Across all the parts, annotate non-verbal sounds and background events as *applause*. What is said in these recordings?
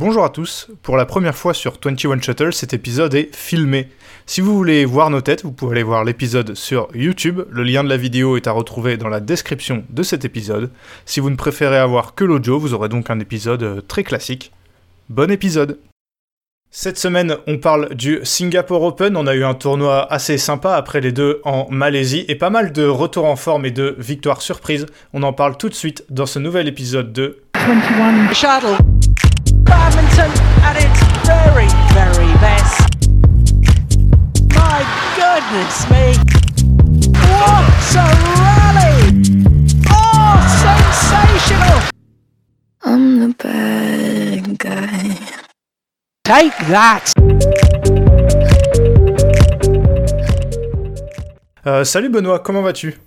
Bonjour à tous, pour la première fois sur 21 Shuttle, cet épisode est filmé. Si vous voulez voir nos têtes, vous pouvez aller voir l'épisode sur YouTube, le lien de la vidéo est à retrouver dans la description de cet épisode. Si vous ne préférez avoir que l'audio, vous aurez donc un épisode euh, très classique. Bon épisode cette semaine, on parle du Singapore Open. On a eu un tournoi assez sympa après les deux en Malaisie et pas mal de retours en forme et de victoires surprises. On en parle tout de suite dans ce nouvel épisode de 21 Shuttle. At its very, very best. My goodness me. What a rally! Oh, sensational! I'm the bad guy. Take that! Euh, salut Benoît, comment vas-tu?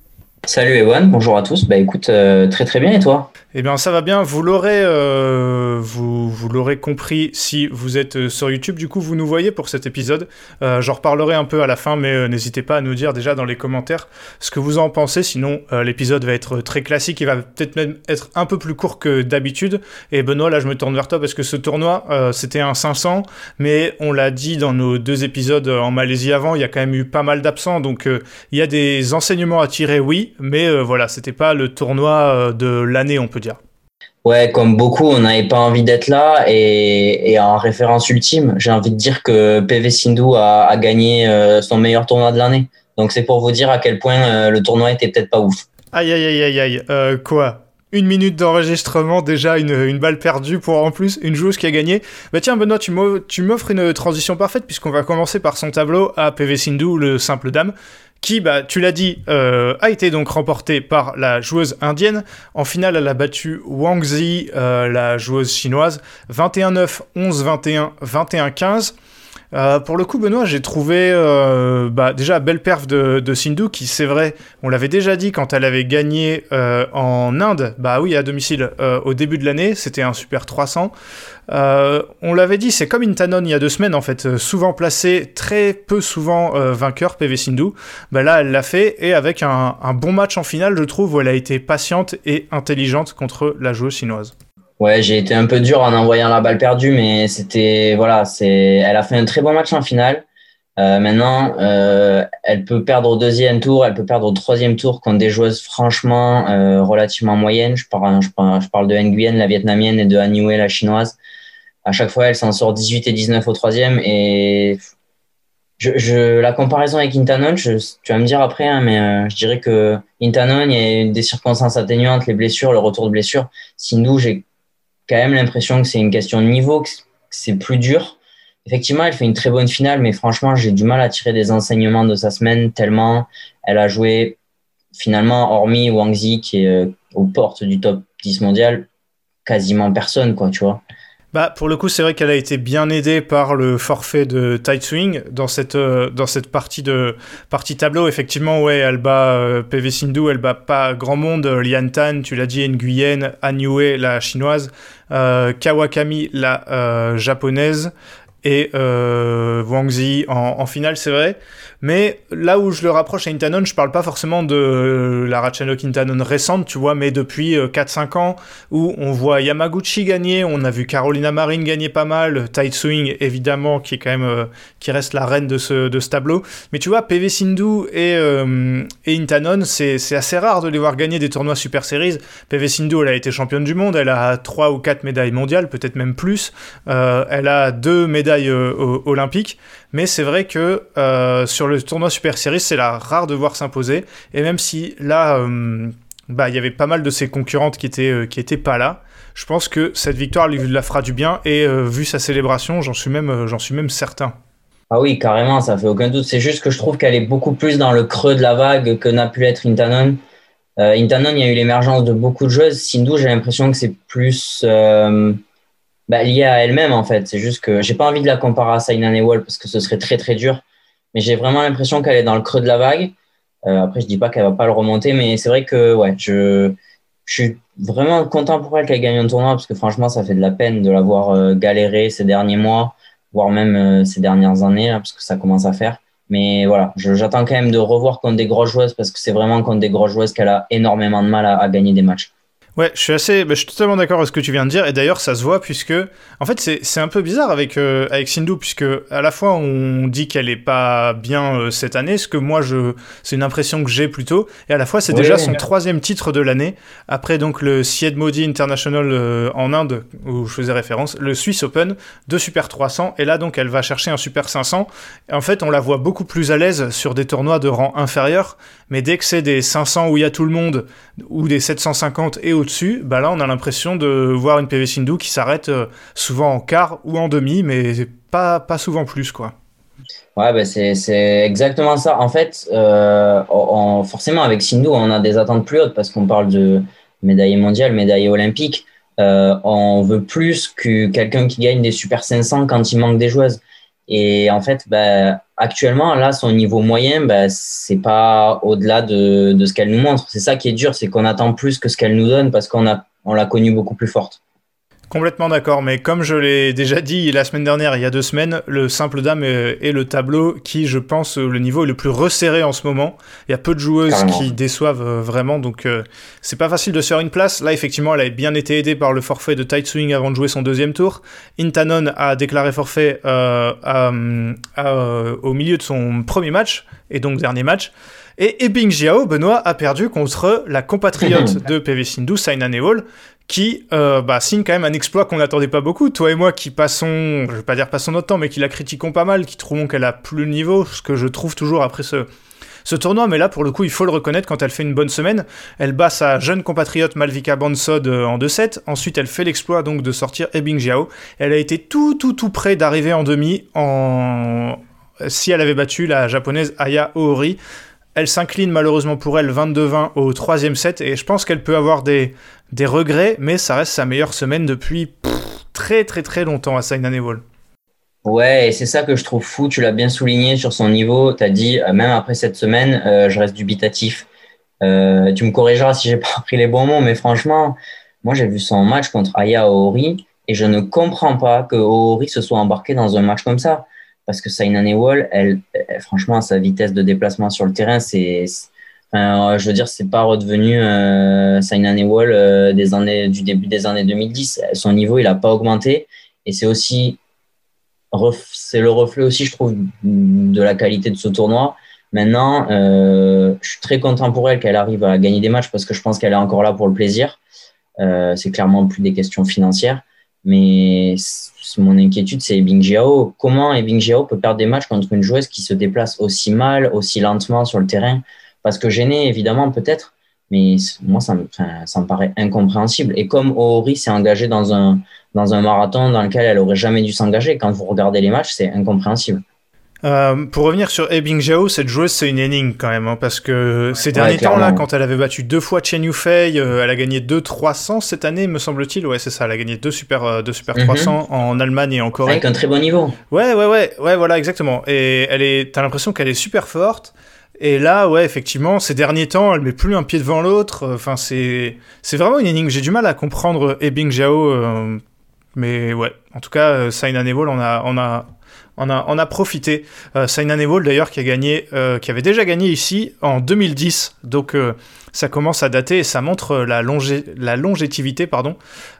Salut Ewan, bonjour à tous. Bah écoute, euh, très très bien et toi? Eh bien ça va bien, vous l'aurez euh, vous, l'aurez compris si vous êtes euh, sur YouTube, du coup vous nous voyez pour cet épisode. Euh, J'en reparlerai un peu à la fin, mais euh, n'hésitez pas à nous dire déjà dans les commentaires ce que vous en pensez, sinon l'épisode va être très classique, il va peut-être même être un peu plus court que d'habitude. Et Benoît, là je me tourne vers toi parce que ce tournoi, c'était un 500, mais on l'a dit dans nos deux épisodes en Malaisie avant, il y a quand même eu pas mal d'absents, donc il y a des enseignements à tirer, oui, mais voilà, c'était pas le tournoi de l'année, on peut dire. Ouais, comme beaucoup, on n'avait pas envie d'être là et, en référence ultime, j'ai envie de dire que PV Sindhu a, gagné euh, son meilleur tournoi de l'année. Donc c'est pour vous dire à quel point euh, le tournoi était peut-être pas ouf. Aïe aïe aïe aïe aïe, euh, quoi? Une minute d'enregistrement, déjà une, une, balle perdue pour en plus une joueuse qui a gagné. Bah tiens Benoît, tu m'offres une transition parfaite puisqu'on va commencer par son tableau à PV Sindhu, le simple dame, qui, bah, tu l'as dit, euh, a été donc remporté par la joueuse indienne. En finale, elle a battu Wang Zi, euh, la joueuse chinoise, 21-9, 11-21, 21-15. Euh, pour le coup, Benoît, j'ai trouvé euh, bah, déjà belle perf de, de Sindhu, qui c'est vrai, on l'avait déjà dit quand elle avait gagné euh, en Inde, bah oui, à domicile, au début de l'année, c'était un super 300. Euh, on l'avait dit, c'est comme Intanon il y a deux semaines, en fait, souvent placé, très peu souvent vainqueur, PV Sindhu. Bah là, elle l'a fait, et avec un, un bon match en finale, je trouve, où elle a été patiente et intelligente contre la joueuse chinoise. Ouais, j'ai été un peu dur en envoyant la balle perdue, mais c'était voilà, c'est, elle a fait un très bon match en finale. Euh, maintenant, euh, elle peut perdre au deuxième tour, elle peut perdre au troisième tour contre des joueuses franchement euh, relativement moyennes. Je parle, je parle, je parle de Nguyen, la vietnamienne, et de Han Yue, la chinoise. À chaque fois, elle s'en sort 18 et 19 au troisième. Et je, je, la comparaison avec Intanon, je, tu vas me dire après, hein, mais euh, je dirais que Intanon, il y a des circonstances atténuantes, les blessures, le retour de blessure. Sindhu, j'ai quand même l'impression que c'est une question de niveau, que c'est plus dur. Effectivement, elle fait une très bonne finale, mais franchement, j'ai du mal à tirer des enseignements de sa semaine tellement elle a joué finalement, hormis Wang Zi qui est euh, aux portes du top 10 mondial, quasiment personne, quoi, tu vois. Bah, pour le coup, c'est vrai qu'elle a été bien aidée par le forfait de Tight Swing dans cette, euh, dans cette partie, de, partie tableau. Effectivement, ouais, elle bat euh, PV Sindhu, elle bat pas grand monde. Lian Tan, tu l'as dit, Nguyen, Han Yue, la chinoise, euh, Kawakami, la euh, japonaise, et euh, Wang Zi en, en finale, c'est vrai. Mais là où je le rapproche à Intanon, je parle pas forcément de la Ratchanok Intanon récente, tu vois, mais depuis 4-5 ans où on voit Yamaguchi gagner, on a vu Carolina Marin gagner pas mal, Tight Swing évidemment qui est quand même euh, qui reste la reine de ce, de ce tableau. Mais tu vois, PV Sindhu et, euh, et Intanon, c'est assez rare de les voir gagner des tournois Super Series. PV Sindhu, elle a été championne du monde, elle a 3 ou 4 médailles mondiales, peut-être même plus. Euh, elle a deux médailles euh, olympiques. Mais c'est vrai que euh, sur le tournoi Super Series, c'est la rare de voir s'imposer. Et même si là, euh, bah, il y avait pas mal de ses concurrentes qui étaient, euh, qui étaient pas là, je pense que cette victoire lui la fera du bien. Et vu sa célébration, j'en suis même, certain. Ah oui, carrément, ça fait aucun doute. C'est juste que je trouve qu'elle est beaucoup plus dans le creux de la vague que n'a pu être Intanon. Intanon, il y a eu l'émergence de beaucoup de joueuses. Sindhu, j'ai l'impression que c'est plus bah, lié à elle-même en fait. C'est juste que j'ai pas envie de la comparer à Saina Nehwal parce que ce serait très très dur. Mais j'ai vraiment l'impression qu'elle est dans le creux de la vague. Euh, après, je dis pas qu'elle va pas le remonter, mais c'est vrai que ouais, je, je suis vraiment content pour elle qu'elle gagne un tournoi parce que franchement, ça fait de la peine de la voir euh, galérer ces derniers mois, voire même euh, ces dernières années, là, parce que ça commence à faire. Mais voilà, j'attends quand même de revoir contre des grosses joueuses parce que c'est vraiment contre des grosses joueuses qu'elle a énormément de mal à, à gagner des matchs. Ouais, je suis assez, bah, je suis totalement d'accord avec ce que tu viens de dire, et d'ailleurs ça se voit puisque, en fait, c'est un peu bizarre avec euh, avec Sindhu puisque à la fois on dit qu'elle est pas bien euh, cette année, ce que moi je, c'est une impression que j'ai plutôt, et à la fois c'est déjà son troisième titre de l'année après donc le Syed Modi International euh, en Inde où je faisais référence, le Swiss Open, de Super 300, et là donc elle va chercher un Super 500. Et en fait, on la voit beaucoup plus à l'aise sur des tournois de rang inférieur, mais dès que c'est des 500 où il y a tout le monde ou des 750 et au-dessus, bah là on a l'impression de voir une PV Sindhu qui s'arrête euh, souvent en quart ou en demi, mais pas, pas souvent plus quoi. Ouais, bah c'est exactement ça. En fait, euh, forcément avec Sindhu, on a des attentes plus hautes parce qu'on parle de médaille mondiale, médaille olympique. Euh, on veut plus que quelqu'un qui gagne des Super 500 quand il manque des joueuses. Et en fait, bah, actuellement, là, son niveau moyen, bah, c'est pas au-delà de, de, ce qu'elle nous montre. C'est ça qui est dur, c'est qu'on attend plus que ce qu'elle nous donne parce qu'on a, on l'a connue beaucoup plus forte. Complètement d'accord, mais comme je l'ai déjà dit la semaine dernière, il y a deux semaines, le simple dame est, le tableau qui, je pense, le niveau est le plus resserré en ce moment. Il y a peu de joueuses qui déçoivent euh, vraiment, donc euh, c'est pas facile de se faire une place. Là, effectivement, elle a bien été aidée par le forfait de Tight Swing avant de jouer son deuxième tour. Intanon a déclaré forfait euh, au milieu de son premier match, et donc dernier match. Et Ebing Jiao, Benoît, a perdu contre la compatriote *laughs* de PV Sindhu, Saina Nehwal, qui euh, bah, signe quand même un exploit qu'on n'attendait pas beaucoup. Toi et moi qui passons, je vais pas dire passons notre temps, mais qui la critiquons pas mal, qui trouvons qu'elle a plus le niveau, ce que je trouve toujours après ce, ce tournoi, mais là pour le coup il faut le reconnaître quand elle fait une bonne semaine, elle bat sa jeune compatriote Malvika Bansod euh, en 2-7, ensuite elle fait l'exploit donc de sortir Ebing Jiao, elle a été tout tout tout près d'arriver en demi en... si elle avait battu la japonaise Aya Ohori, elle s'incline malheureusement pour elle 22-20 au troisième set et je pense qu'elle peut avoir des, regrets, mais ça reste sa meilleure semaine depuis très très très longtemps à Saina Wall. Ouais, et c'est ça que je trouve fou. Tu l'as bien souligné sur son niveau. Tu as dit, euh, même après cette semaine, euh, je reste dubitatif. Euh, tu me corrigeras si j'ai pas *laughs* pris les bons mots, mais franchement, moi j'ai vu son match contre Aya Ohori et je ne comprends pas que Ohori se soit embarqué dans un match comme ça parce que Saina Nehwal, elle, franchement, sa vitesse de déplacement sur le terrain, c'est, enfin, je veux dire, c'est pas redevenu euh, Saina Nehwal euh, des années, du début des années 2010. Son niveau, il a pas augmenté, et c'est aussi, c'est le reflet aussi, je trouve, de la qualité de ce tournoi. Maintenant, euh, je suis très content pour elle qu'elle arrive à gagner des matchs parce que je pense qu'elle est encore là pour le plaisir. Euh, c'est clairement plus des questions financières. Mais mon inquiétude, c'est Ebing Jiao. Comment Ebing Jiao peut perdre des matchs contre une joueuse qui se déplace aussi mal, aussi lentement sur le terrain? Parce que gêné, évidemment, peut-être, mais moi, ça me, ça me paraît incompréhensible. Et comme Ohori s'est engagée dans un, dans un marathon dans lequel elle aurait jamais dû s'engager, quand vous regardez les matchs, c'est incompréhensible. Euh, pour revenir sur Ebing Jiao, cette joueuse, c'est une énigme quand même, hein, parce que ces derniers temps-là, quand elle avait battu deux fois Chen Yufei, euh, elle a gagné 2 300 cette année, me semble-t-il. Ouais, c'est ça, elle a gagné deux Super, euh, deux super 300 mhm. en Allemagne et en Corée. Avec un très bon niveau. Ouais, ouais, ouais, ouais, voilà, exactement. Et elle est, t'as l'impression qu'elle est super forte. Et là, ouais, effectivement, ces derniers temps, elle met plus un pied devant l'autre. Enfin, c'est, c'est vraiment une énigme. J'ai du mal à comprendre Ebing Jiao, mais ouais. En tout cas, Saina Neville, on a, on a on a, on a profité. Euh, Saina d'ailleurs qui a gagné, euh, qui avait déjà gagné ici en 2010, donc euh, ça commence à dater et ça montre la, la longévité, pardon,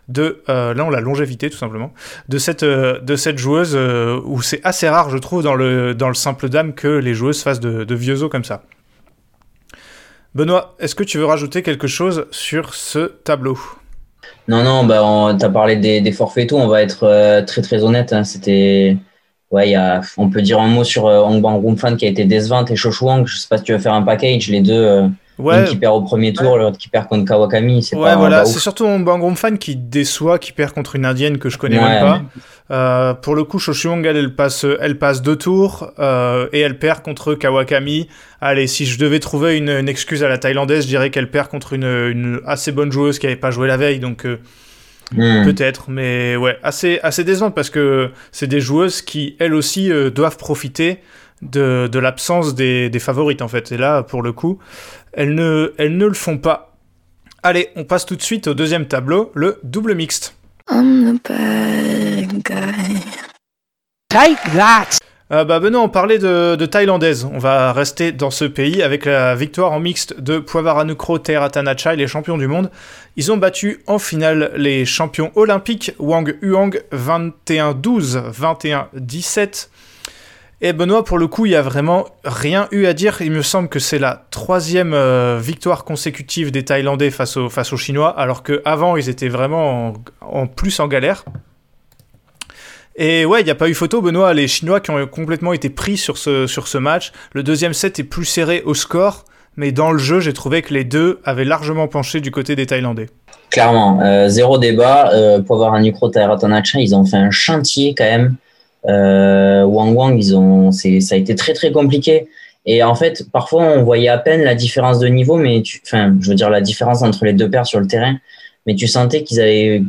de là on la longévité tout simplement de cette de cette joueuse où c'est assez rare, je trouve, dans le dans le simple dame que les joueuses fassent de, vieux os comme ça. Benoît, est-ce que tu veux rajouter quelque chose sur ce tableau? Non, non, bah, tu as parlé des, forfaits et tout, on va être très très honnête, hein. c'était ouais, y a, on peut dire un mot sur euh, Hong Bang Fan qui a été décevante et Shoshu Wang. Je sais pas si tu veux faire un package, les deux. Euh, ouais. qui perd au premier tour, l'autre qui perd contre Kawakami. C'est ouais, voilà, c'est surtout Hong Bang Fan qui déçoit, qui perd contre une indienne que je connais même pas. Euh, pour le coup, Wang, elle, passe, elle passe deux tours euh, et elle perd contre Kawakami. Allez, si je devais trouver une, une excuse à la thaïlandaise, je dirais qu'elle perd contre une, une, assez bonne joueuse qui avait pas joué la veille. Donc, Hmm. Peut-être, mais ouais, assez, assez décevante parce que c'est des joueuses qui, elles aussi, euh, doivent profiter de, de l'absence des, des, favorites, en fait. Et là, pour le coup, elles ne, elles ne le font pas. Allez, on passe tout de suite au deuxième tableau, le double mixte. I'm the bad guy. Take that! Euh, bah Benoît, on parlait de, thaïlandaise. On va rester dans ce pays avec la victoire en mixte de Poivaranukro Teratanacha, les champions du monde. Ils ont battu en finale les champions olympiques Wang Huang 21-12, 21-17. Et Benoît, pour le coup, il n'y a vraiment rien eu à dire. Il me semble que c'est la troisième euh, victoire consécutive des Thaïlandais face, face aux Chinois, alors qu'avant, ils étaient vraiment en plus en galère. Et ouais, il n'y a pas eu photo, Benoît. Les Chinois qui ont complètement été pris sur ce, sur ce match. Le deuxième set est plus serré au score, mais dans le jeu, j'ai trouvé que les deux avaient largement penché du côté des Thaïlandais. Clairement, euh, zéro débat. Euh, pour avoir un micro Tairatanacha, ils ont fait un chantier quand même. Euh, Wang Wang, ils ont, ça a été très très compliqué. Et en fait, parfois, on voyait à peine la différence de niveau, mais enfin, je veux dire la différence entre les deux paires sur le terrain. Mais tu sentais qu'ils avaient,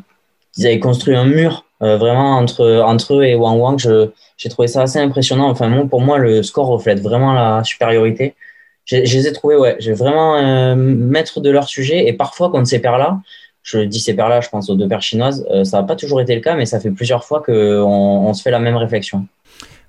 qu'ils avaient construit un mur euh, vraiment, entre, entre eux et Wang Wang, j'ai trouvé ça assez impressionnant. Enfin, pour moi, le score reflète vraiment la supériorité. Je les ai trouvés, ouais, j'ai vraiment euh, maître de leur sujet. Et parfois, quand ces paires-là, je dis ces paires-là, je pense aux deux paires chinoises, euh, ça n'a pas toujours été le cas, mais ça fait plusieurs fois qu'on on se fait la même réflexion.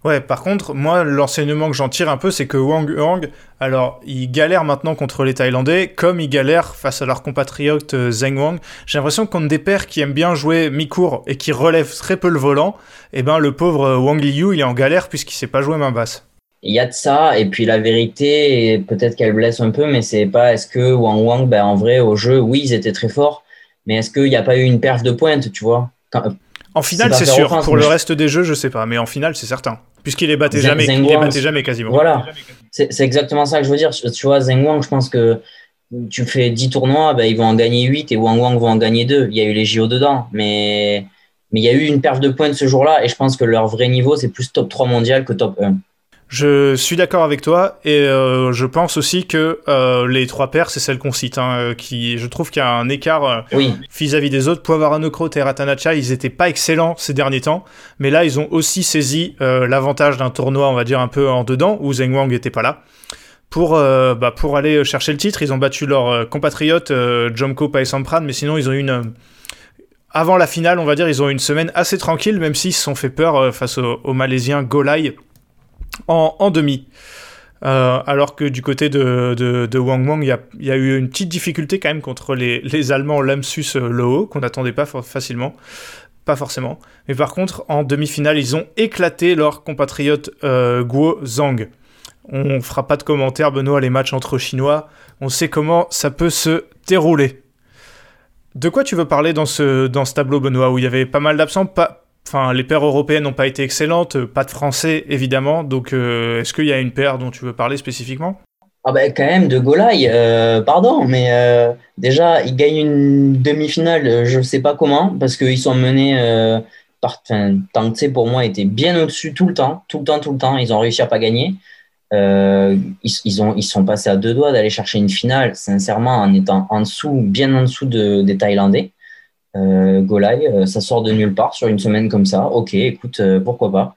Ouais, par contre, moi, l'enseignement que j'en tire un peu, c'est que Wang Hang, alors, il galère maintenant contre les Thaïlandais, comme il galère face à leur compatriote euh, Zheng Wang. J'ai l'impression qu'on des pairs qui aiment bien jouer mi-court et qui relèvent très peu le volant, et eh ben, le pauvre euh, Wang Liu, il est en galère puisqu'il sait pas jouer main basse. Il y a de ça, et puis la vérité, peut-être qu'elle blesse un peu, mais c'est pas est-ce que Wang Wang, ben, en vrai, au jeu, oui, ils étaient très forts, mais est-ce qu'il n'y a pas eu une perf de pointe, tu vois? En finale, c'est sûr. Pour le reste des jeux, je sais pas, mais en finale, c'est certain. Puisqu'il les battait jamais, il les battait jamais quasiment. Voilà, c'est exactement ça que je veux dire. Tu vois, Zheng Wang, je pense que tu fais 10 tournois, ben, ils vont en gagner 8 et Wang Wang vont en gagner 2. Il y a eu les JO dedans, mais, mais il y a eu une perte de points ce jour-là et je pense que leur vrai niveau, c'est plus top 3 mondial que top 1. Je suis d'accord avec toi et euh, je pense aussi que euh, les trois paires, c'est celles qu'on cite. Hein, euh, qui, je trouve qu'il y a un écart vis-à-vis des autres. Poivaranokro et Ratanacha, ils n'étaient pas excellents ces derniers temps, mais là, ils ont aussi saisi l'avantage d'un tournoi, on va dire, un peu en dedans, où Zheng Wang n'était pas là. Pour, bah, pour aller chercher le titre, ils ont battu leur compatriote Jomko Paesampran, mais sinon, ils ont eu une avant la finale, on va dire, ils ont eu une semaine assez tranquille, même s'ils se sont fait peur face aux au Malaisiens Golai en, demi. Euh, alors que du côté de, Wang Wang, il y a, eu une petite difficulté quand même contre les, Allemands Lamsus euh, Loho, qu'on n'attendait pas facilement. Pas forcément. Mais par contre, en demi-finale, ils ont éclaté leur compatriote euh, Guo Zhang. On fera pas de commentaires, Benoît, les matchs entre Chinois. On sait comment ça peut se dérouler. De quoi tu veux parler dans ce, tableau, Benoît, où il y avait pas mal d'absents Enfin, les paires européennes n'ont pas été excellentes, euh, pas de français évidemment. Donc, euh, est-ce qu'il y a une paire dont tu veux parler spécifiquement? Ah ben quand même de Golai, euh, pardon, mais déjà ils gagnent une demi-finale, je ne sais pas comment, parce qu'ils sont menés par. Enfin, Tangtse pour moi était bien au-dessus tout le temps, tout le temps, tout le temps. Ils ont réussi à pas gagner. ils, ont, ils sont passés à deux doigts d'aller chercher une finale, sincèrement, en étant en dessous, bien en dessous des Thaïlandais euh, Golai, euh, ça sort de nulle part sur une semaine comme ça. Ok, écoute, euh, pourquoi pas.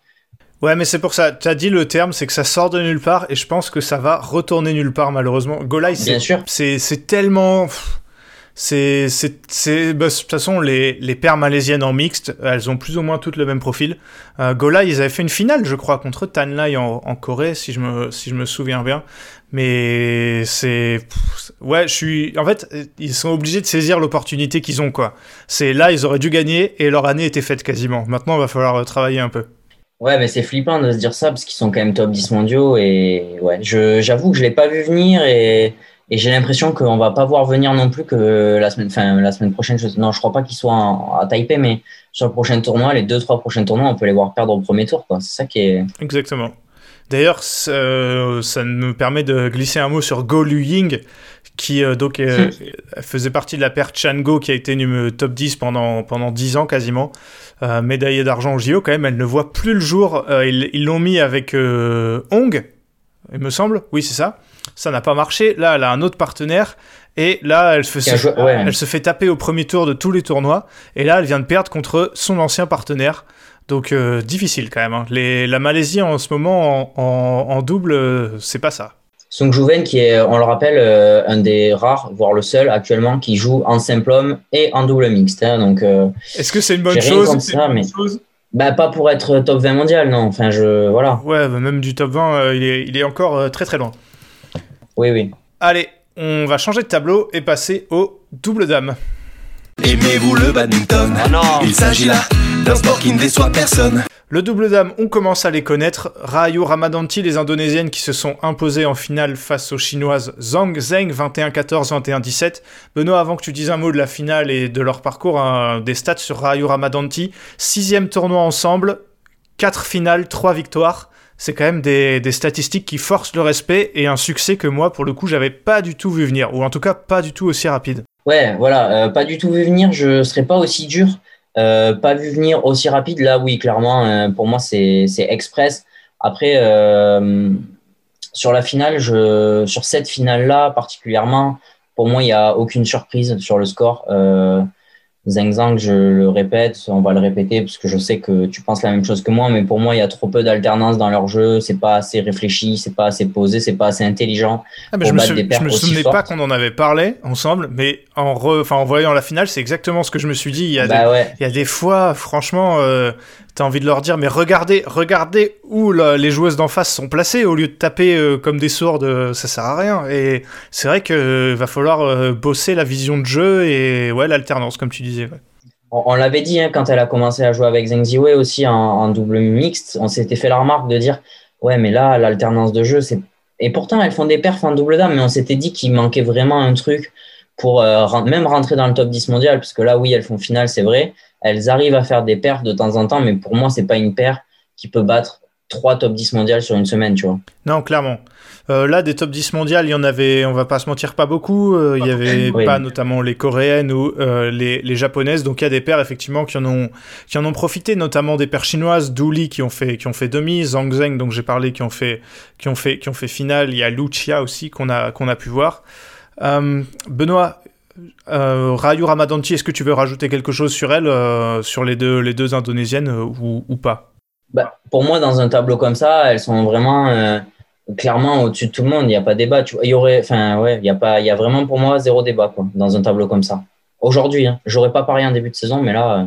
Ouais, mais c'est pour ça. Tu as dit le terme, c'est que ça sort de nulle part, et je pense que ça va retourner nulle part, malheureusement. Golai, c'est tellement. C'est, c'est, bah, de toute façon, les, les paires malaisiennes en mixte, elles ont plus ou moins toutes le même profil. Euh, Golai, ils avaient fait une finale, je crois, contre Tanlai en, en Corée, si je me, si je me souviens bien. Mais c'est, ouais, je suis, en fait, ils sont obligés de saisir l'opportunité qu'ils ont, quoi. C'est là, ils auraient dû gagner et leur année était faite quasiment. Maintenant, il va falloir travailler un peu. Ouais, mais c'est flippant de se dire ça parce qu'ils sont quand même top 10 mondiaux et ouais, j'avoue que je l'ai pas vu venir et et j'ai l'impression qu'on va pas voir venir non plus que la semaine, enfin, la semaine prochaine. Je, non, je crois pas qu'ils soient à Taipei, mais sur le prochain tournoi, les deux, trois prochains tournois, on peut les voir perdre au premier tour. C'est ça qui est. Exactement. D'ailleurs, ça, ça me permet de glisser un mot sur Go Lu Ying, qui euh, donc faisait partie de la paire Chango qui a été top 10 pendant, pendant 10 ans quasiment, euh, médaillée d'argent au JO quand même, elle ne voit plus le jour, euh, ils l'ont mis avec Hong, il me semble, oui c'est ça, ça n'a pas marché. Là, elle a un autre partenaire. Et là, elle, se, elle se fait taper au premier tour de tous les tournois. Et là, elle vient de perdre contre son ancien partenaire. Donc, euh, difficile quand même. Hein. Les, la Malaisie, en ce moment, en, double, euh, c'est pas ça. Song Juven, qui est, on le rappelle, euh, un des rares, voire le seul actuellement, qui joue en simple homme et en double mixte. Hein. donc, Est-ce que c'est une bonne chose, ça, mais... chose? Bah, pas pour être top 20 mondial, non. Enfin, je. Voilà. Ouais, bah, même du top 20, euh, il, est, il est encore très très loin. Oui, oui. Allez, on va changer de tableau et passer au double dame. Aimez-vous le badminton Il s'agit là d'un sport qui ne déçoit personne. Le double dame, on commence à les connaître. Rayo Ramadanti, les Indonésiennes qui se sont imposées en finale face aux Chinoises Zhang Zheng, 21-14, 21-17. Benoît, avant que tu dises un mot de la finale et de leur parcours, un- des stats sur Rayo Ramadanti. Sixième tournoi ensemble, quatre finales, trois victoires. C'est quand même des, statistiques qui forcent le respect et un succès que moi, pour le coup, j'avais pas du tout vu venir, ou en tout cas pas du tout aussi rapide. Ouais, voilà. euh, pas du tout vu venir. Je serais pas aussi dur. Euh, pas vu venir aussi rapide. Là, oui, clairement, euh, pour moi, c'est express. Après, sur la finale, sur cette finale-là particulièrement, pour moi, il n'y a aucune surprise sur le score. Zhang Zhang, je le répète, on va le répéter parce que je sais que tu penses la même chose que moi, mais pour moi, il y a trop peu d'alternance dans leur jeu. C'est pas assez réfléchi, c'est pas assez posé, c'est pas assez intelligent. Ah, mais je me, sou- je me souvenais pas qu'on en avait parlé ensemble, mais en, re- enfin, en voyant la finale, c'est exactement ce que je me suis dit. Il y a, des, Bah ouais. il y a des fois, franchement, euh, t'as envie de leur dire, mais regardez, regardez où les joueuses d'en face sont placées au lieu de taper euh, comme des sourdes, euh, ça sert à rien. Et c'est vrai que va falloir euh, bosser la vision de jeu et ouais, l'alternance, comme tu disais. on l'avait dit hein, quand elle a commencé à jouer avec Zheng Ziwei aussi en, en double mixte, on s'était fait la remarque de dire ouais mais là l'alternance de jeu c'est et pourtant elles font des perfs en double dame mais on s'était dit qu'il manquait vraiment un truc pour euh, même rentrer dans le top 10 mondial parce que là oui elles font finale c'est vrai elles arrivent à faire des perfs de temps en temps mais pour moi c'est pas une paire qui peut battre trois top 10 mondiales sur une semaine tu vois Non, clairement. Euh, là, des top 10 mondiales, il y en avait, on va pas se mentir, pas beaucoup. Euh, il y avait Oui. pas notamment les coréennes ou euh, les, les japonaises. Donc il y a des paires effectivement qui en ont, qui en ont profité, notamment des paires chinoises, Douli qui ont fait, qui ont fait demi, Zhang Zheng dont j'ai parlé, qui ont fait, qui ont fait, qui ont fait finale. Il y a Lucia aussi qu'on a, qu'on a pu voir. Euh, Benoît. Euh, Rayu Ramadanti, est-ce que tu veux rajouter quelque chose sur elle, euh, sur les deux, les deux indonésiennes euh, ou, pas? Bah, pour moi, dans un tableau comme ça, elles sont vraiment clairement au-dessus de tout le monde. Il n'y a pas de débat. Il y aurait, enfin, ouais, il y a pas, il y a vraiment pour moi zéro débat dans un tableau comme ça. Aujourd'hui, hein, j'aurais pas parié en début de saison, mais là,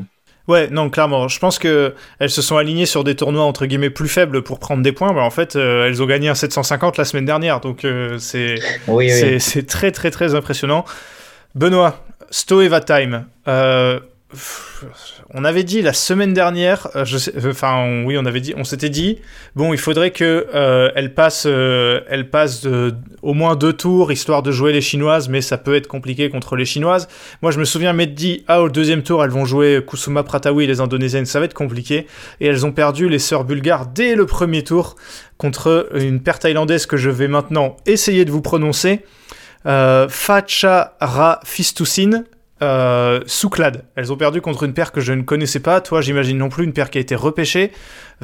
Ouais, non, clairement. Je pense que elles se sont alignées sur des tournois entre guillemets plus faibles pour prendre des points. En fait, euh, elles ont gagné un 750 la semaine dernière, donc euh, c'est oui, c'est oui. c'est très très très impressionnant. Benoît, Stoeva Time. Euh, on avait dit la semaine dernière, euh, je sais, enfin on- oui, on avait dit, on s'était dit, bon, il faudrait que euh, elle passe, euh, elle passe au moins deux tours histoire de jouer les chinoises, mais ça peut être compliqué contre les chinoises. Moi, je me souviens dit, ah, au deuxième tour, elles vont jouer Kusuma Pratawi, les indonésiennes, ça va être compliqué, et elles ont perdu les sœurs bulgares dès le premier tour contre une paire thaïlandaise que je vais maintenant essayer de vous prononcer. Euh, Fachara Fistusin, euh, Souklad. Elles ont perdu contre une paire que je ne connaissais pas. Toi, j'imagine non plus, une paire qui a été repêchée.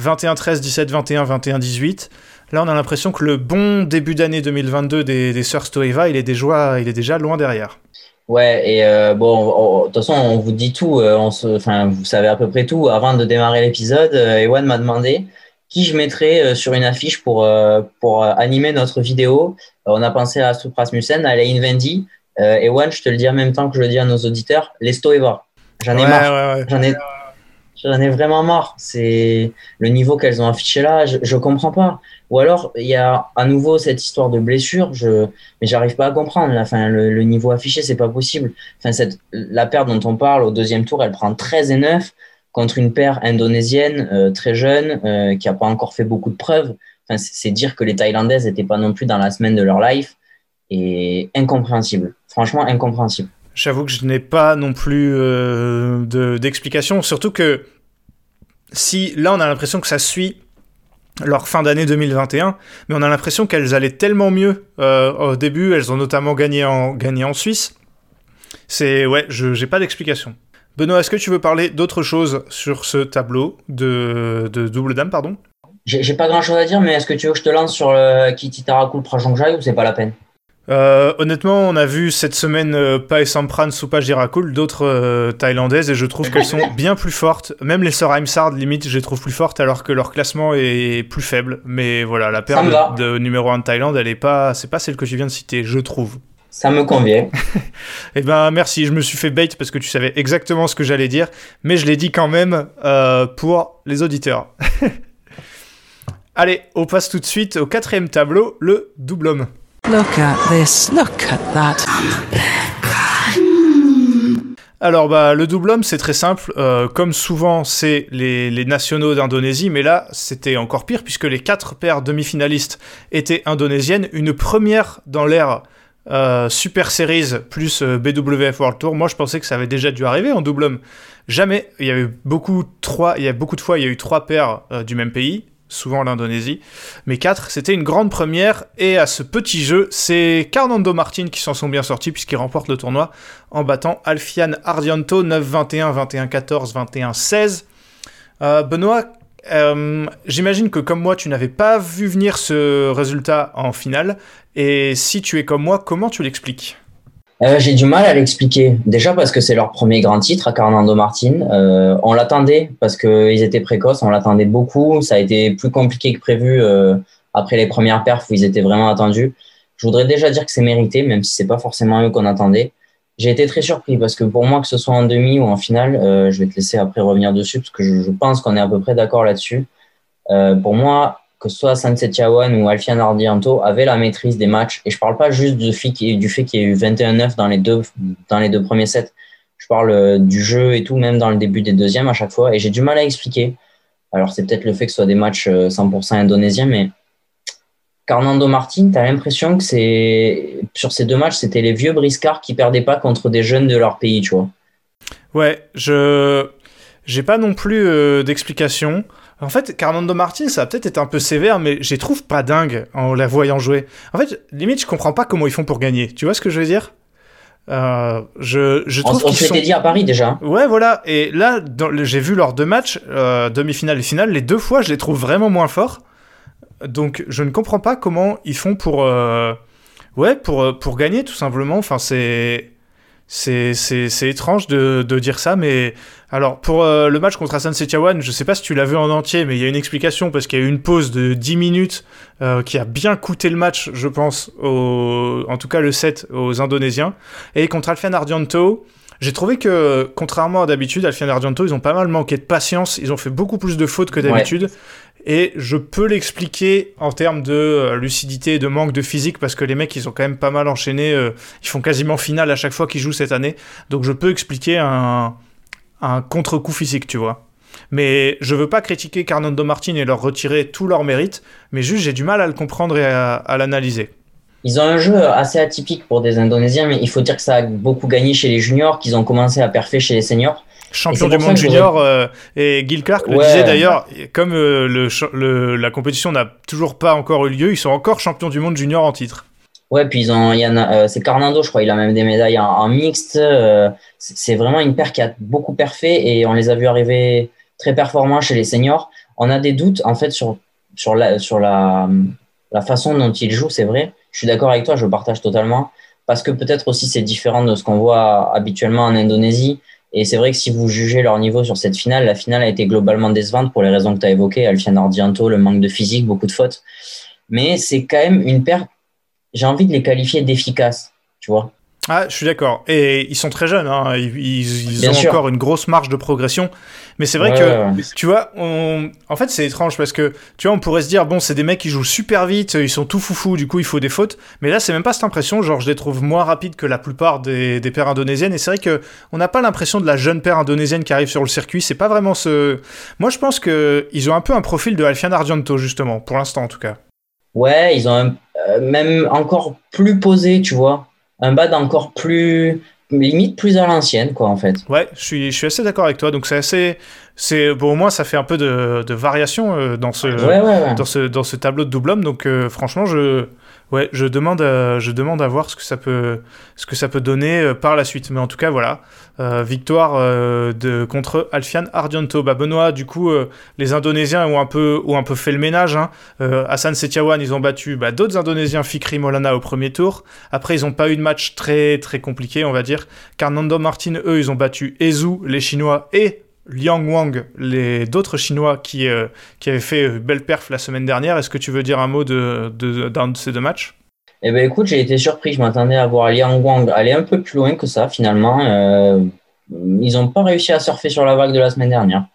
21-13, 17-21, 21-18. Là, on a l'impression que le bon début d'année 2022 des, sœurs Stoeva, il est, déjà, loin derrière. Ouais, et euh, bon, on- de toute façon, on vous dit tout, euh, vous savez à peu près tout. Avant de démarrer l'épisode, euh, Ewan m'a demandé qui je mettrais sur une affiche pour, pour animer notre vidéo. On a pensé à Stup Rasmussen, à Lane Vendy. Euh, Ewan, je te le dis en même temps que je le dis à nos auditeurs, les Stoeva. J'en ai Ouais, marre. ouais. J'en ai, j'en ai vraiment marre. C'est le niveau qu'elles ont affiché là, je, je comprends pas. Ou alors, il y a à nouveau cette histoire de blessure, je, mais j'arrive pas à comprendre. là. Enfin, le, le niveau affiché, c'est pas possible. Enfin, cette, la paire dont on parle au deuxième tour, elle prend 13 et 9 contre une paire indonésienne euh, très jeune, euh, qui a pas encore fait beaucoup de preuves. Enfin, c'est dire que les Thaïlandaises n'étaient pas non plus dans la semaine de leur life. Et incompréhensible. Franchement, incompréhensible. J'avoue que je n'ai pas non plus euh, de- d'explication. Surtout que si là, on a l'impression que ça suit leur fin d'année 2021, mais on a l'impression qu'elles allaient tellement mieux euh, au début. Elles ont notamment gagné en, gagné en Suisse. C'est ouais, je j'ai pas d'explication. Benoît, est-ce que tu veux parler d'autre chose sur ce tableau de, de double dame, pardon? J'ai j'ai pas grand chose à dire, mais est-ce que tu veux que je te lance sur le Kitty Tarakul Prajongjai ou c'est pas la peine? Euh, honnêtement, on a vu cette semaine euh, Pae Sampran, Supa Jirakul, d'autres euh, thaïlandaises, et je trouve qu'elles sont bien plus fortes. Même les sœurs Heimsard, limite, je les trouve plus fortes, alors que leur classement est plus faible. Mais voilà, la paire de, de numéro 1 de Thaïlande, elle est pas, c'est pas celle que tu viens de citer, je trouve. Ça me convient. *laughs* Eh ben merci, je me suis fait bait parce que tu savais exactement ce que j'allais dire, mais je l'ai dit quand même euh, pour les auditeurs. *laughs* Allez, on passe tout de suite au quatrième tableau, le double homme. Look at this. Look at that. Alors bah le double homme c'est très simple, Euh, comme souvent c'est les, nationaux d'Indonésie, mais là c'était encore pire puisque les quatre paires demi-finalistes étaient indonésiennes, une première dans l'ère euh, Super Series plus euh, BWF World Tour. Moi je pensais que ça avait déjà dû arriver en double homme. Jamais, il y a eu beaucoup, trois, il y a beaucoup de fois il y a eu trois paires du même pays, souvent l'Indonésie, mais quatre c'était une grande première et à ce petit jeu c'est Carnando Martin qui s'en sont bien sortis puisqu'il remporte le tournoi en battant Alfian Ardianto 9-21, 21-14, 21-16. Euh, Benoît, euh, j'imagine que comme moi, tu n'avais pas vu venir ce résultat en finale. Et si tu es comme moi, comment tu l'expliques? Euh, J'ai du mal à l'expliquer. Déjà parce que c'est leur premier grand titre à Fernando Martin. Euh, on l'attendait parce qu'ils étaient précoces, on l'attendait beaucoup. Ça a été plus compliqué que prévu euh, après les premières perfs où ils étaient vraiment attendus. Je voudrais déjà dire que c'est mérité, même si c'est pas forcément eux qu'on attendait. J'ai été très surpris parce que pour moi, que ce soit en demi ou en finale, euh, je vais te laisser après revenir dessus parce que je, je pense qu'on est à peu près d'accord là-dessus. Euh, pour moi, que ce soit Sanset Chawan ou Alfian Ardianto, avaient la maîtrise des matchs. Et je parle pas juste du fait qu'il y ait- eu 21-9 dans les deux, premiers sets. Je parle euh, du jeu et tout, même dans le début des deuxièmes à chaque fois. Et j'ai du mal à expliquer. Alors, c'est peut-être le fait que ce soit des matchs euh, 100% indonésiens, mais Fernando Martin, tu as l'impression que c'est sur ces deux matchs, c'était les vieux briscards qui perdaient pas contre des jeunes de leur pays, tu vois. Ouais, je. J'ai pas non plus euh, d'explication. En fait, Carnando Martin, ça a peut-être été un peu sévère, mais je les trouve pas dingues en la voyant jouer. En fait, limite, je comprends pas comment ils font pour gagner. Tu vois ce que je veux dire? Euh, Je, je On, trouve on l'était sont... dit à Paris déjà. hein. Ouais, voilà. Et là, j'ai vu leurs deux matchs, euh, demi-finale et finale, les deux fois, je les trouve vraiment moins forts. Donc, je ne comprends pas comment ils font pour, euh, ouais, pour, euh, pour gagner, tout simplement. Enfin, c'est, c'est, c'est, c'est étrange de, de dire ça, mais alors pour euh, le match contre Hassan Setiawan, je sais pas si tu l'as vu en entier, mais il y a une explication parce qu'il y a eu une pause de 10 minutes euh, qui a bien coûté le match, je pense, aux, en tout cas le set aux Indonésiens. Et contre Alfian Ardianto, j'ai trouvé que, contrairement à d'habitude, Alfian Ardianto, ils ont pas mal manqué de patience, ils ont fait beaucoup plus de fautes que d'habitude. Et je peux l'expliquer en termes de euh, lucidité et de manque de physique, parce que les mecs, ils ont quand même pas mal enchaîné, euh, ils font quasiment finale à chaque fois qu'ils jouent cette année. Donc je peux expliquer un, contre-coup physique, tu vois. Mais je veux pas critiquer Carnando Martin et leur retirer tout leur mérite, mais juste j'ai du mal à le comprendre et à, l'analyser. Ils ont un jeu assez atypique pour des Indonésiens, mais il faut dire que ça a beaucoup gagné chez les juniors, qu'ils ont commencé à parfaire chez les seniors. Champion du monde junior, euh, et Gil Clark le Ouais. disait d'ailleurs, comme euh, le, le- la compétition n'a toujours pas encore eu lieu, ils sont encore champions du monde junior en titre. Ouais, puis ils ont, il y en a, euh, c'est Carnando, je crois, il a même des médailles en, en mixte. c'est vraiment une paire qui a beaucoup perfait et on les a vus arriver très performants chez les seniors. On a des doutes en fait sur sur la sur la la façon dont ils jouent, c'est vrai. Je suis d'accord avec toi, je le partage totalement parce que peut-être aussi c'est différent de ce qu'on voit habituellement en Indonésie. Et c'est vrai que si vous jugez leur niveau sur cette finale, la finale a été globalement décevante pour les raisons que tu as évoquées, Alfian Ardianto, le manque de physique, beaucoup de fautes. Mais c'est quand même une paire j'ai envie de les qualifier d'efficaces, tu vois. Ah, je suis d'accord. Et ils sont très jeunes, hein. ils, ils- ils Bien ont sûr. encore une grosse marge de progression. Mais c'est vrai Ouais, que, ouais, tu vois, on... en fait c'est étrange parce que, tu vois, on pourrait se dire, bon, c'est des mecs qui jouent super vite, ils sont tout foufou, du coup il faut des fautes. Mais là, c'est même pas cette impression, genre je les trouve moins rapides que la plupart des, des paires indonésiennes. Et c'est vrai que on n'a pas l'impression de la jeune paire indonésienne qui arrive sur le circuit. C'est pas vraiment ce. Moi, je pense que ils ont un peu un profil de Alfian Ardianto, justement, pour l'instant en tout cas. Ouais, ils ont un- euh, même encore plus posé, tu vois. Un bad encore plus, limite plus à l'ancienne, quoi, en fait. Ouais, je suis, je suis assez d'accord avec toi. Donc c'est assez, c'est bon au moins ça fait un peu de, de variation euh, dans ce, Ouais, ouais, ouais. dans ce, dans ce tableau de double homme. Donc euh, franchement, je, ouais, je demande, à, je demande à voir ce que ça peut, ce que ça peut donner euh, par la suite. Mais en tout cas, voilà, Euh, victoire euh, de contre Alfian Ardianto. Bah Benoît, du coup, euh, les Indonésiens ont un peu, ont un peu fait le ménage. Hein. Euh, Hassan Setiawan, ils ont battu bah, d'autres Indonésiens, Fikri Molana au premier tour. Après, ils n'ont pas eu de match très très compliqué, on va dire. Carnando Martin, eux, ils ont battu Ezu, les Chinois, et Liang Wang, les d'autres Chinois qui, euh, qui avaient fait euh, belle perf la semaine dernière. Est-ce que tu veux dire un mot de, de- d'un de ces deux matchs? Eh ben écoute, j'ai été surpris. Je m'attendais à voir Liang Wang aller un peu plus loin que ça. Finalement, euh, ils n'ont pas réussi à surfer sur la vague de la semaine dernière.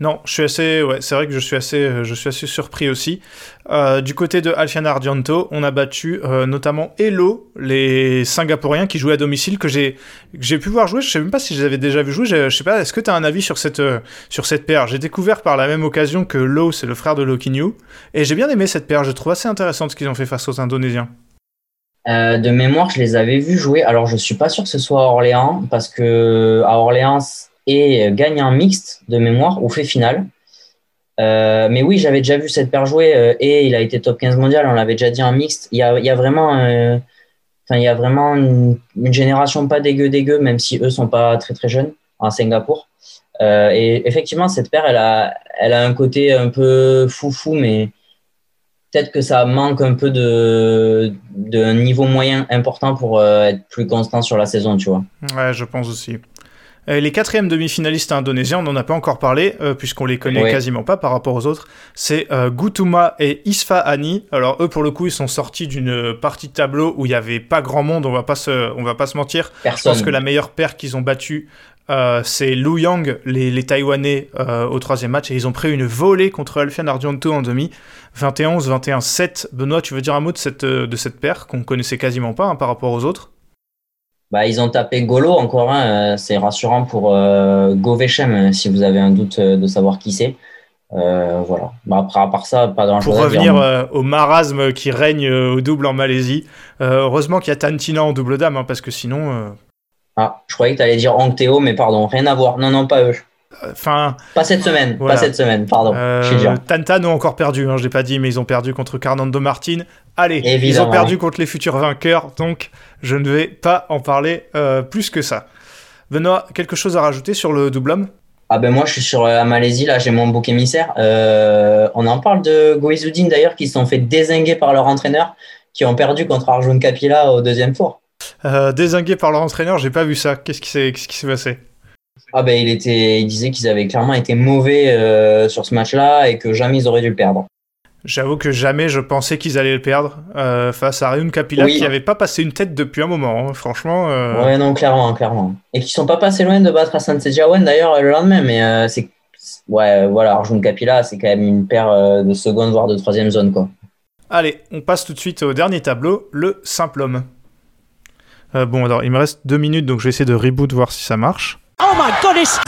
Non, je suis assez, ouais, c'est vrai que je suis assez, euh, je suis assez surpris aussi. Euh, du côté de Alfian Ardianto, on a battu euh, notamment Elo, les Singapouriens qui jouaient à domicile que j'ai, pu voir jouer. Je sais même pas si je les avais déjà vu jouer. Je, je sais pas. Est-ce que tu as un avis sur cette, sur cette paire? J'ai découvert par la même occasion que Lo, c'est le frère de Lokinyu, et j'ai bien aimé cette paire. Je trouve assez intéressante ce qu'ils ont fait face aux Indonésiens. De mémoire, je les avais vus jouer. Alors, je suis pas sûr que ce soit à Orléans parce que à Orléans et gagne un mixte de mémoire ou fait finale. Euh, mais oui, j'avais déjà vu cette paire jouer euh, et il a été top 15 mondial. On l'avait déjà dit en mixte. Il y a, il y a vraiment, euh, il y a vraiment une, génération pas dégueu dégueu, même si eux sont pas très très jeunes à Singapour. Euh, et effectivement, cette paire, elle a, elle a un côté un peu foufou, mais peut-être que ça manque un peu de d'un niveau moyen important pour euh, être plus constant sur la saison, tu vois. Ouais, je pense aussi. Euh, les quatrièmes demi-finalistes indonésiens, on n'en a pas encore parlé, euh, puisqu'on les connaît Ouais. quasiment pas par rapport aux autres. C'est euh, Gutuma et Isfa Ani. Alors eux, pour le coup, ils sont sortis d'une partie de tableau où il y avait pas grand monde. On va pas se, on va pas se mentir. Je Personne. pense que la meilleure paire qu'ils ont battue, euh, c'est Lu Yang, les, les Taïwanais, euh, au troisième match. Et ils ont pris une volée contre Alfian Ardianto en demi. 21-11, 21-7. Benoît, tu veux dire un mot de cette, de cette paire qu'on connaissait quasiment pas hein, par rapport aux autres? Bah, ils ont tapé Golo encore un. euh, c'est rassurant pour euh, Govechem, euh, si vous avez un doute euh, de savoir qui c'est. Euh, voilà. Bah, après, à part ça, pas grand Pour revenir dire. euh, au marasme qui règne euh, au double en Malaisie, euh, heureusement qu'il y a Tantina en double dame, hein, parce que sinon, euh, Ah, je croyais que tu allais dire Angteo, mais pardon, rien à voir. Non, non, pas eux. Enfin, Pas cette semaine. Voilà. Pas cette semaine, pardon. euh. Tantan ont encore perdu, hein, je l'ai pas dit, mais ils ont perdu contre Carnando Martin. Allez, ils ont perdu contre les futurs vainqueurs, donc je ne vais pas en parler euh, plus que ça. Benoît, quelque chose à rajouter sur le double homme? Ah ben moi, je suis sur la Malaisie, là, j'ai mon bouc émissaire. Euh, on en parle de Goizuddin, d'ailleurs, qui se sont fait désinguer par leur entraîneur, qui ont perdu contre Arjun Kapila au deuxième tour. euh, Désingué par leur entraîneur, j'ai pas vu ça. Qu'est-ce qui s'est qu'est-ce qui s'est passé? Ah ben il, était, il disait qu'ils avaient clairement été mauvais euh, sur ce match-là et que jamais ils auraient dû le perdre. J'avoue que jamais je pensais qu'ils allaient le perdre euh, face à Ryun Kapila Oui. qui avait pas passé une tête depuis un moment. hein. Franchement, euh, Ouais, non, clairement, clairement. Et qui sont pas passés loin de battre Hassan Sejawan d'ailleurs le lendemain, mais c'est. Ouais, voilà, Arjun Kapila, c'est quand même une paire de seconde, voire de troisième zone, quoi. Allez, on passe tout de suite au dernier tableau, le simple homme. Euh, bon, alors il me reste deux minutes, donc je vais essayer de reboot voir si ça marche. Oh my goodness!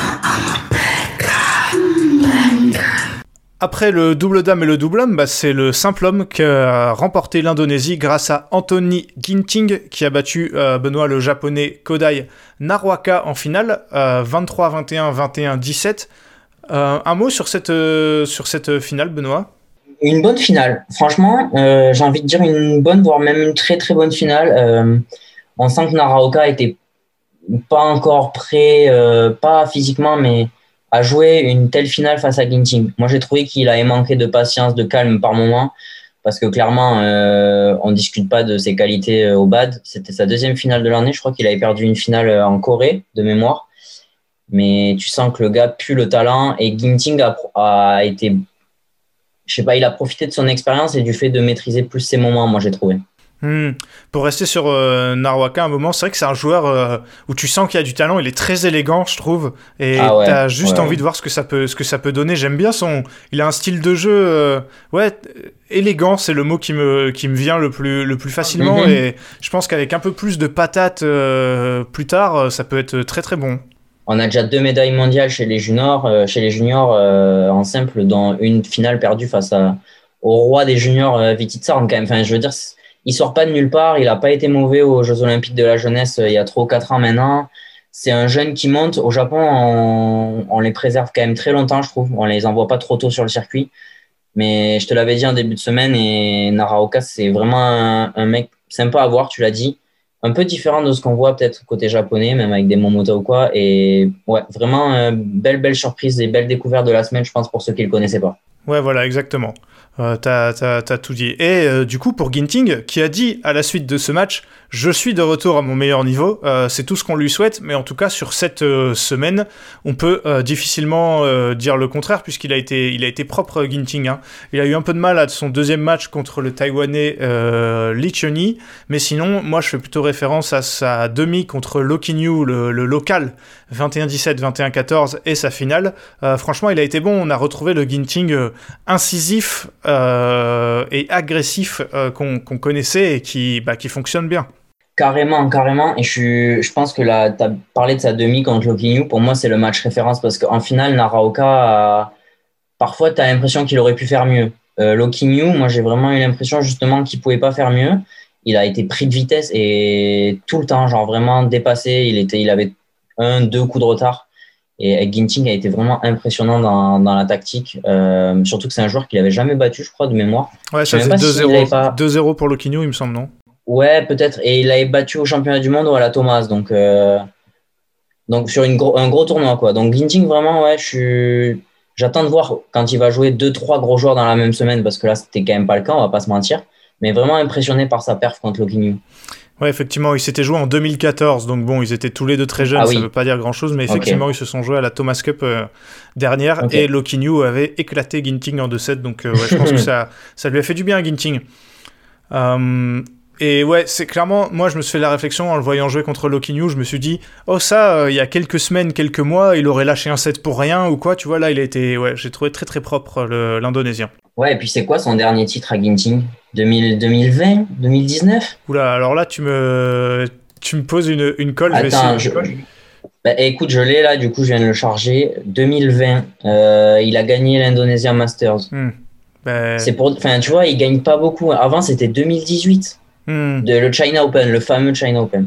Après le double dame et le double homme, bah, c'est le simple homme qui a remporté l'Indonésie grâce à Anthony Ginting qui a battu euh, Benoît le japonais Kodai Narwaka en finale, euh, 23-21, 21-17. Euh, un mot sur cette, euh, sur cette finale, Benoît? Une bonne finale. Franchement, euh, j'ai envie de dire une bonne, voire même une très très bonne finale. Euh, on sent que Naraoka était pas encore prêt, euh, pas physiquement, mais à jouer une telle finale face à Ginting. Moi, j'ai trouvé qu'il avait manqué de patience, de calme par moment, parce que clairement, euh, on discute pas de ses qualités euh, au bad. C'était sa deuxième finale de l'année. Je crois qu'il avait perdu une finale en Corée, de mémoire. Mais tu sens que le gars pue le talent et Ginting a, a été je sais pas, il a profité de son expérience et du fait de maîtriser plus ses moments, moi j'ai trouvé. Hmm. Pour rester sur euh, Narwaka un moment, c'est vrai que c'est un joueur euh, où tu sens qu'il y a du talent, il est très élégant, je trouve, et Ah ouais, t'as juste ouais, envie de voir ce que ça peut, ce que ça peut donner. J'aime bien son, il a un style de jeu, euh, ouais, élégant, c'est le mot qui me, qui me vient le plus, le plus facilement, Mhm. et je pense qu'avec un peu plus de patates euh, plus tard, ça peut être très très bon. On a déjà deux médailles mondiales chez les juniors, euh, chez les juniors euh, en simple, dont une finale perdue face à, au roi des juniors, euh, Viti Tsarn, quand même. Enfin, je veux dire, c'est- il sort pas de nulle part, il a pas été mauvais aux Jeux Olympiques de la jeunesse euh, il y a trois ou quatre ans maintenant. C'est un jeune qui monte. Au Japon, on, les préserve quand même très longtemps, je trouve. On les envoie pas trop tôt sur le circuit. Mais je te l'avais dit en début de semaine, et Naraoka, c'est vraiment un, un mec sympa à voir, tu l'as dit. Un peu différent de ce qu'on voit peut-être côté japonais, même avec des Momota ou quoi. Et ouais, vraiment, euh, belle, belle surprise et belle découverte de la semaine, je pense, pour ceux qui le connaissaient pas. Ouais, voilà, exactement. Euh, t'as, tout dit. Et euh, du coup, pour Ginting, qui a dit à la suite de ce match, je suis de retour à mon meilleur niveau, euh, c'est tout ce qu'on lui souhaite, mais en tout cas, sur cette euh, semaine, on peut difficilement dire le contraire, puisqu'il a été, il a été propre, Ginting. hein. Il a eu un peu de mal à son deuxième match contre le Taïwanais Lee Chun-Yi, mais sinon, moi, je fais plutôt référence à sa demi contre Lokinyu, le, le local, 21-17, 21-14, et sa finale. Euh, franchement, il a été bon. On a retrouvé le Ginting euh, incisif euh, et agressif qu'on connaissait et qui, bah, qui fonctionne bien. Carrément, carrément. Et je, pense que là, tu as parlé de sa demi contre Lokinyu. Pour moi, c'est le match référence parce qu'en finale, Naraoka, parfois, tu as l'impression qu'il aurait pu faire mieux. Lokinyu, moi, j'ai vraiment eu l'impression justement qu'il pouvait pas faire mieux. Il a été pris de vitesse et tout le temps, genre vraiment dépassé. Il, était, il avait un, deux coups de retard. Et Ginting a été vraiment impressionnant dans, dans la tactique. Euh, surtout que c'est un joueur qu'il avait jamais battu, je crois, de mémoire. Ouais, ça s'il 2-0 l'avait pas- 2-0 pour Lokinyu, il me semble, non? Ouais, peut-être. Et il avait battu au championnat du monde ou à la Thomas. Donc, euh, donc sur une un gros tournoi, quoi. Donc, Ginting, vraiment, ouais, je suis. J'attends de voir quand il va jouer deux, trois gros joueurs dans la même semaine, parce que là, c'était quand même pas le cas, on va pas se mentir. Mais vraiment impressionné par sa perf contre Lokinyu. Ouais, effectivement, ils s'étaient joués en 2014, donc bon, ils étaient tous les deux très jeunes, Ah ça oui. veut pas dire grand-chose, mais effectivement, ils se sont joués à la Thomas Cup euh, dernière, Ok. et Lokinyu avait éclaté Ginting en 2-7, donc euh, ouais, je pense *laughs* que ça, ça lui a fait du bien à Ginting. Euh, et ouais, c'est clairement, moi je me suis fait la réflexion en le voyant jouer contre Lokinyu, je me suis dit, oh ça, il y a quelques semaines, quelques mois, il aurait lâché un set pour rien ou quoi, tu vois, là il a été, ouais, j'ai trouvé très très propre l'Indonésien. Ouais, et puis c'est quoi son dernier titre à Ginting? 2000, 2020 2019 Oula, alors là tu me, tu me poses une, une colle, je vais Attends, je... Bah, écoute, je l'ai là, du coup, je viens de le charger. 2020, euh, il a gagné l'Indonesia Masters. Hmm. Ben, C'est pour, enfin, tu vois, il gagne pas beaucoup. Avant, c'était 2018, hmm. de le China Open, le fameux China Open.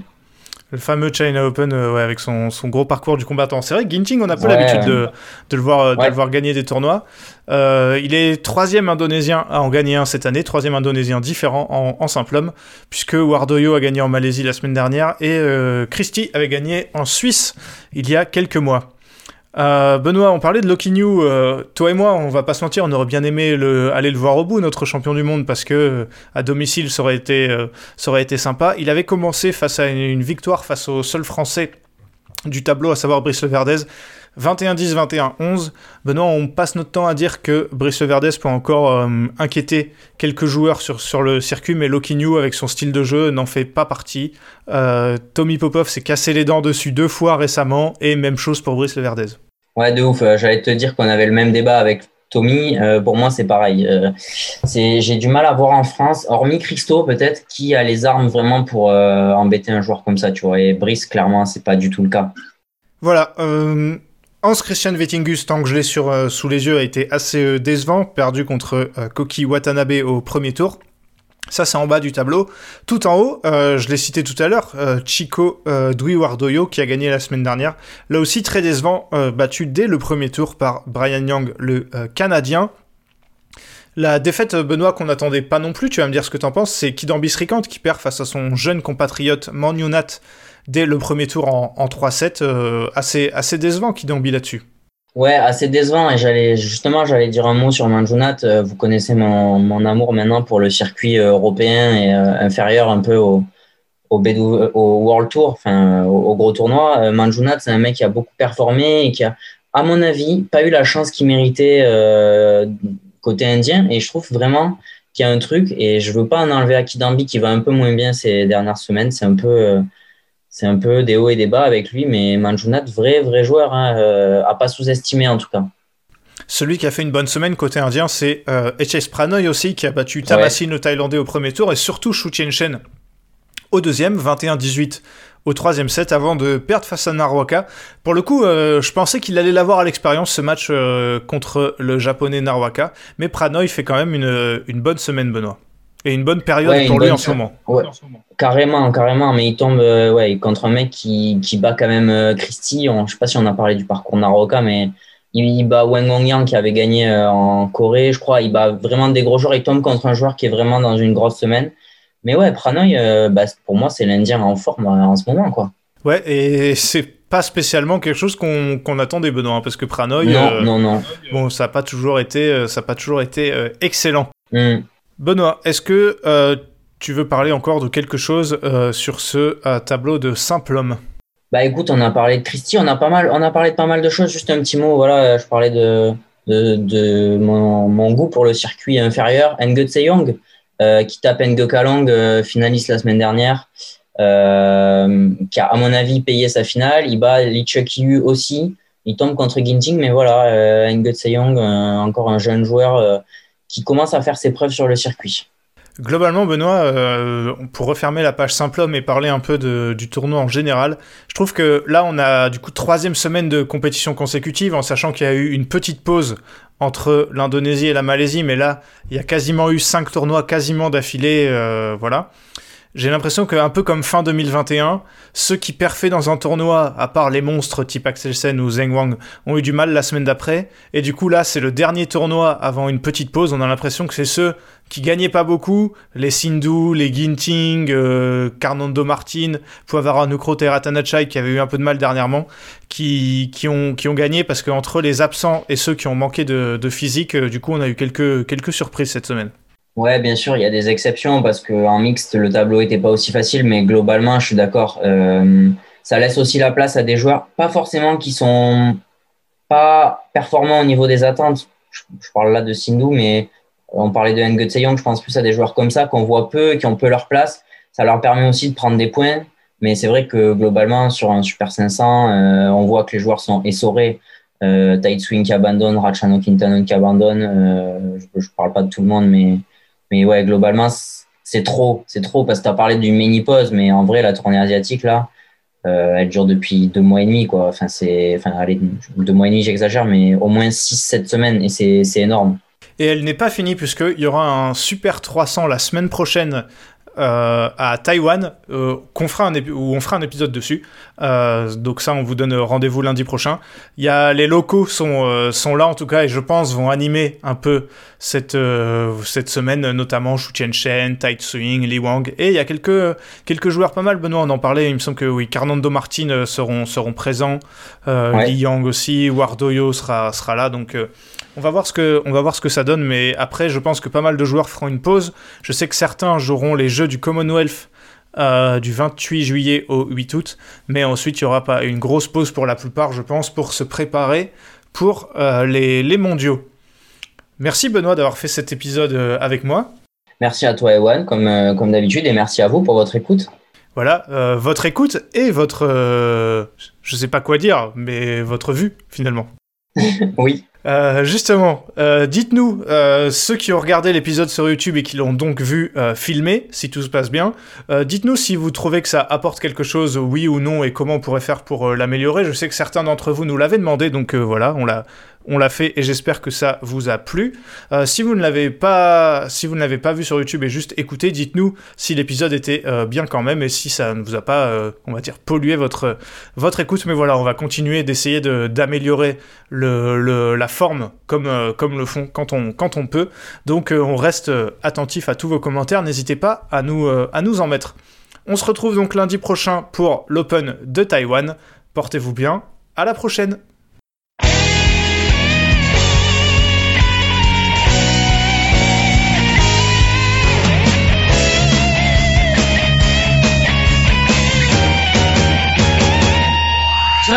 Le fameux China Open euh, ouais, avec son, son gros parcours du combattant. C'est vrai que Ginting, on a pas Ouais. l'habitude de, de, le voir, euh, de Ouais. le voir gagner des tournois. Euh, il est troisième indonésien à en gagner un cette année, troisième indonésien différent en, en simple homme, puisque Wardoyo a gagné en Malaisie la semaine dernière et euh, Christie avait gagné en Suisse il y a quelques mois. Euh, Benoît, on parlait de Lokinyu. Euh, toi et moi, on va pas se mentir, on aurait bien aimé le, aller le voir au bout, notre champion du monde, parce que euh, à domicile, ça aurait été, sympa. Il avait commencé face à une, victoire face au seul français du tableau, à savoir Brice Leverdez. 21-10, 21-11. Benoît, on passe notre temps à dire que Brice Leverdez peut encore inquiéter quelques joueurs sur, le circuit, mais Lokinyu, avec son style de jeu, n'en fait pas partie. Tommy Popov s'est cassé les dents dessus deux fois récemment, et même chose pour Brice Leverdez. Ouais, de ouf. Euh, J'allais te dire qu'on avait le même débat avec Tommy. Euh, pour moi, c'est pareil. Euh, j'ai du mal à voir en France, hormis Christo peut-être, qui a les armes vraiment pour embêter un joueur comme ça, tu vois. Et Brice, clairement, c'est pas du tout le cas. Voilà. Hans Christian Vettingus, tant que je l'ai sous les yeux, a été assez décevant, perdu contre Koki Watanabe au premier tour. Ça, c'est en bas du tableau. Tout en haut, euh, je l'ai cité tout à l'heure, euh, Chico euh, Dwi Wardoyo, qui a gagné la semaine dernière. Là aussi, très décevant, euh, battu dès le premier tour par Brian Young, le Canadien. La défaite, Benoît, qu'on n'attendait pas non plus, tu vas me dire ce que t'en penses, c'est Kidambi Srikant qui perd face à son jeune compatriote Manyunat dès le premier tour en, en 3-7. euh, assez, assez décevant Kidambi là-dessus. Ouais, assez décevant. Et j'allais justement, j'allais dire un mot sur Manjunat. Euh, vous connaissez mon, mon amour maintenant pour le circuit euh, européen et euh, inférieur un peu au, au, B12 au World Tour, enfin au, gros tournoi. Manjunat, c'est un mec qui a beaucoup performé et qui a, à mon avis, pas eu la chance qu'il méritait euh, côté indien. Et je trouve vraiment qu'il y a un truc. Et je veux pas en enlever à Kidambi qui va un peu moins bien ces dernières semaines. C'est un peu euh, c'est un peu des hauts et des bas avec lui, mais Manjunat, vrai, vrai joueur, hein, euh, à pas sous-estimer en tout cas. Celui qui a fait une bonne semaine côté indien, c'est euh, HS Pranoy aussi, qui a battu Tamasin le Thaïlandais au premier tour, et surtout Shu Chen au deuxième, 21-18 au troisième set, avant de perdre face à Narwaka. Pour le coup, euh, je pensais qu'il allait l'avoir à l'expérience, ce match euh, contre le japonais Narwaka, mais Pranoy fait quand même une, une bonne semaine, Benoît. Et une bonne période Ouais, pour lui bonne en ce moment. Ouais, carrément, carrément, mais il tombe euh, ouais, contre un mec qui, qui bat quand même euh, Christie. On, je sais pas si on a parlé du parcours Naroka, mais il, il bat Wang Yang qui avait gagné euh, en Corée, je crois. Il bat vraiment des gros joueurs. Il tombe contre un joueur qui est vraiment dans une grosse semaine. Mais ouais, Pranoy, bah, pour moi, c'est l'Indien en forme en ce moment, quoi. Ouais, et c'est pas spécialement quelque chose qu'on attendait, Benoît, hein, parce que Pranoy, Non, non, non. bon, ça n'a pas toujours été, ça a pas toujours été excellent. Hmm. Benoît, est-ce que euh, tu veux parler encore de quelque chose euh, sur ce euh, tableau de simple homme Bah écoute, on a parlé de Christy, on a pas mal, on a parlé de pas mal de choses. Juste un petit mot, voilà, je parlais de de, mon, goût pour le circuit inférieur. Ngo Tseyong, qui tape euh, finaliste la semaine dernière, qui a à mon avis payé sa finale. Il bat Lee aussi. Il tombe contre Ginting, mais voilà, Ngo Tseyong, encore un jeune joueur qui commence à faire ses preuves sur le circuit. Globalement, Benoît, euh, pour refermer la page simple et parler un peu du tournoi en général, je trouve que là, on a du coup troisième semaine de compétition consécutive, en sachant qu'il y a eu une petite pause entre l'Indonésie et la Malaisie, mais là, il y a quasiment eu cinq tournois quasiment d'affilée, euh, voilà. J'ai l'impression qu'un peu comme fin 2021, ceux qui perfaient dans un tournoi, à part les monstres type Axelsen ou Zheng Wang, ont eu du mal la semaine d'après. Et du coup, là, c'est le dernier tournoi avant une petite pause. On a l'impression que c'est ceux qui gagnaient pas beaucoup, les Sindhu, les Ginting, euh, Carnando Martin, Puavara Nukro Teratanachai, qui avaient eu un peu de mal dernièrement, qui, qui, ont, qui ont gagné parce qu'entre les absents et ceux qui ont manqué de, de physique, euh, du coup, on a eu quelques, quelques surprises cette semaine. Ouais, bien sûr, il y a des exceptions parce qu'en mixte, le tableau était pas aussi facile, mais globalement, je suis d'accord. Euh, ça laisse aussi la place à des joueurs, pas forcément qui sont pas performants au niveau des attentes. Je, parle là de Sindhu, mais on parlait de Tseyong, je pense plus à des joueurs comme ça qu'on voit peu, qui ont peu leur place. Ça leur permet aussi de prendre des points, mais c'est vrai que globalement, sur un Super 500, euh, on voit que les joueurs sont essorés. Euh, Swing qui abandonne, Rachano Quintanon qui abandonne. Euh, je, je parle pas de tout le monde, mais mais ouais, globalement, c'est trop. C'est trop parce que tu as parlé d'une mini-pause, mais en vrai, la tournée asiatique, là, euh, elle dure depuis deux mois et demi. Quoi. Enfin, c'est, enfin, allez, deux mois et demi, j'exagère, mais au moins 6-7 semaines et c'est énorme. Et elle n'est pas finie puisqu'il y aura un Super 300 la semaine prochaine euh, à Taïwan, euh, qu'on fera un où on fera un épisode dessus. Euh, donc ça, on vous donne rendez-vous lundi prochain. Il y a les locaux sont sont là en tout cas et je pense vont animer un peu cette cette semaine, notamment Xu Tianchen, Tai Swing, Li Wang et il y a quelques quelques joueurs pas mal. Benoît, on en parlait. Il me semble que oui, Carnando Martin seront seront présents. Ouais. Li Yang aussi, Wardoyo sera sera là. Donc on va voir ce que on va voir ce que ça donne. Mais après, je pense que pas mal de joueurs feront une pause. Je sais que certains joueront les Jeux du Commonwealth euh, du 28 juillet au 8 août, mais ensuite il y aura pas une grosse pause pour la plupart, je pense, pour se préparer pour euh, les, les mondiaux. Merci Benoît d'avoir fait cet épisode euh, avec moi. Merci à toi, Ewan, comme, euh, comme d'habitude, et merci à vous pour votre écoute. Voilà, euh, votre écoute et votre, euh, je sais pas quoi dire, mais votre vue finalement. *laughs* Oui. Euh, justement, euh, dites-nous, euh, ceux qui ont regardé l'épisode sur YouTube et qui l'ont donc vu euh, filmé, si tout se passe bien, euh, dites-nous si vous trouvez que ça apporte quelque chose, oui ou non, et comment on pourrait faire pour l'améliorer. Je sais que certains d'entre vous nous l'avaient demandé, donc voilà, on l'a, on l'a fait et j'espère que ça vous a plu. Euh, si vous ne l'avez pas, si vous ne l'avez pas vu sur YouTube et juste écouté, dites-nous si l'épisode était euh, bien quand même et si ça ne vous a pas, euh, on va dire, pollué votre écoute. Mais voilà, on va continuer d'essayer de, d'améliorer la forme comme, comme le font quand on, peut. Donc on reste attentif à tous vos commentaires. N'hésitez pas à nous, à nous en mettre. On se retrouve donc lundi prochain pour l'Open de Taïwan. Portez-vous bien. À la prochaine.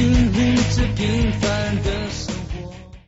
convenient to gain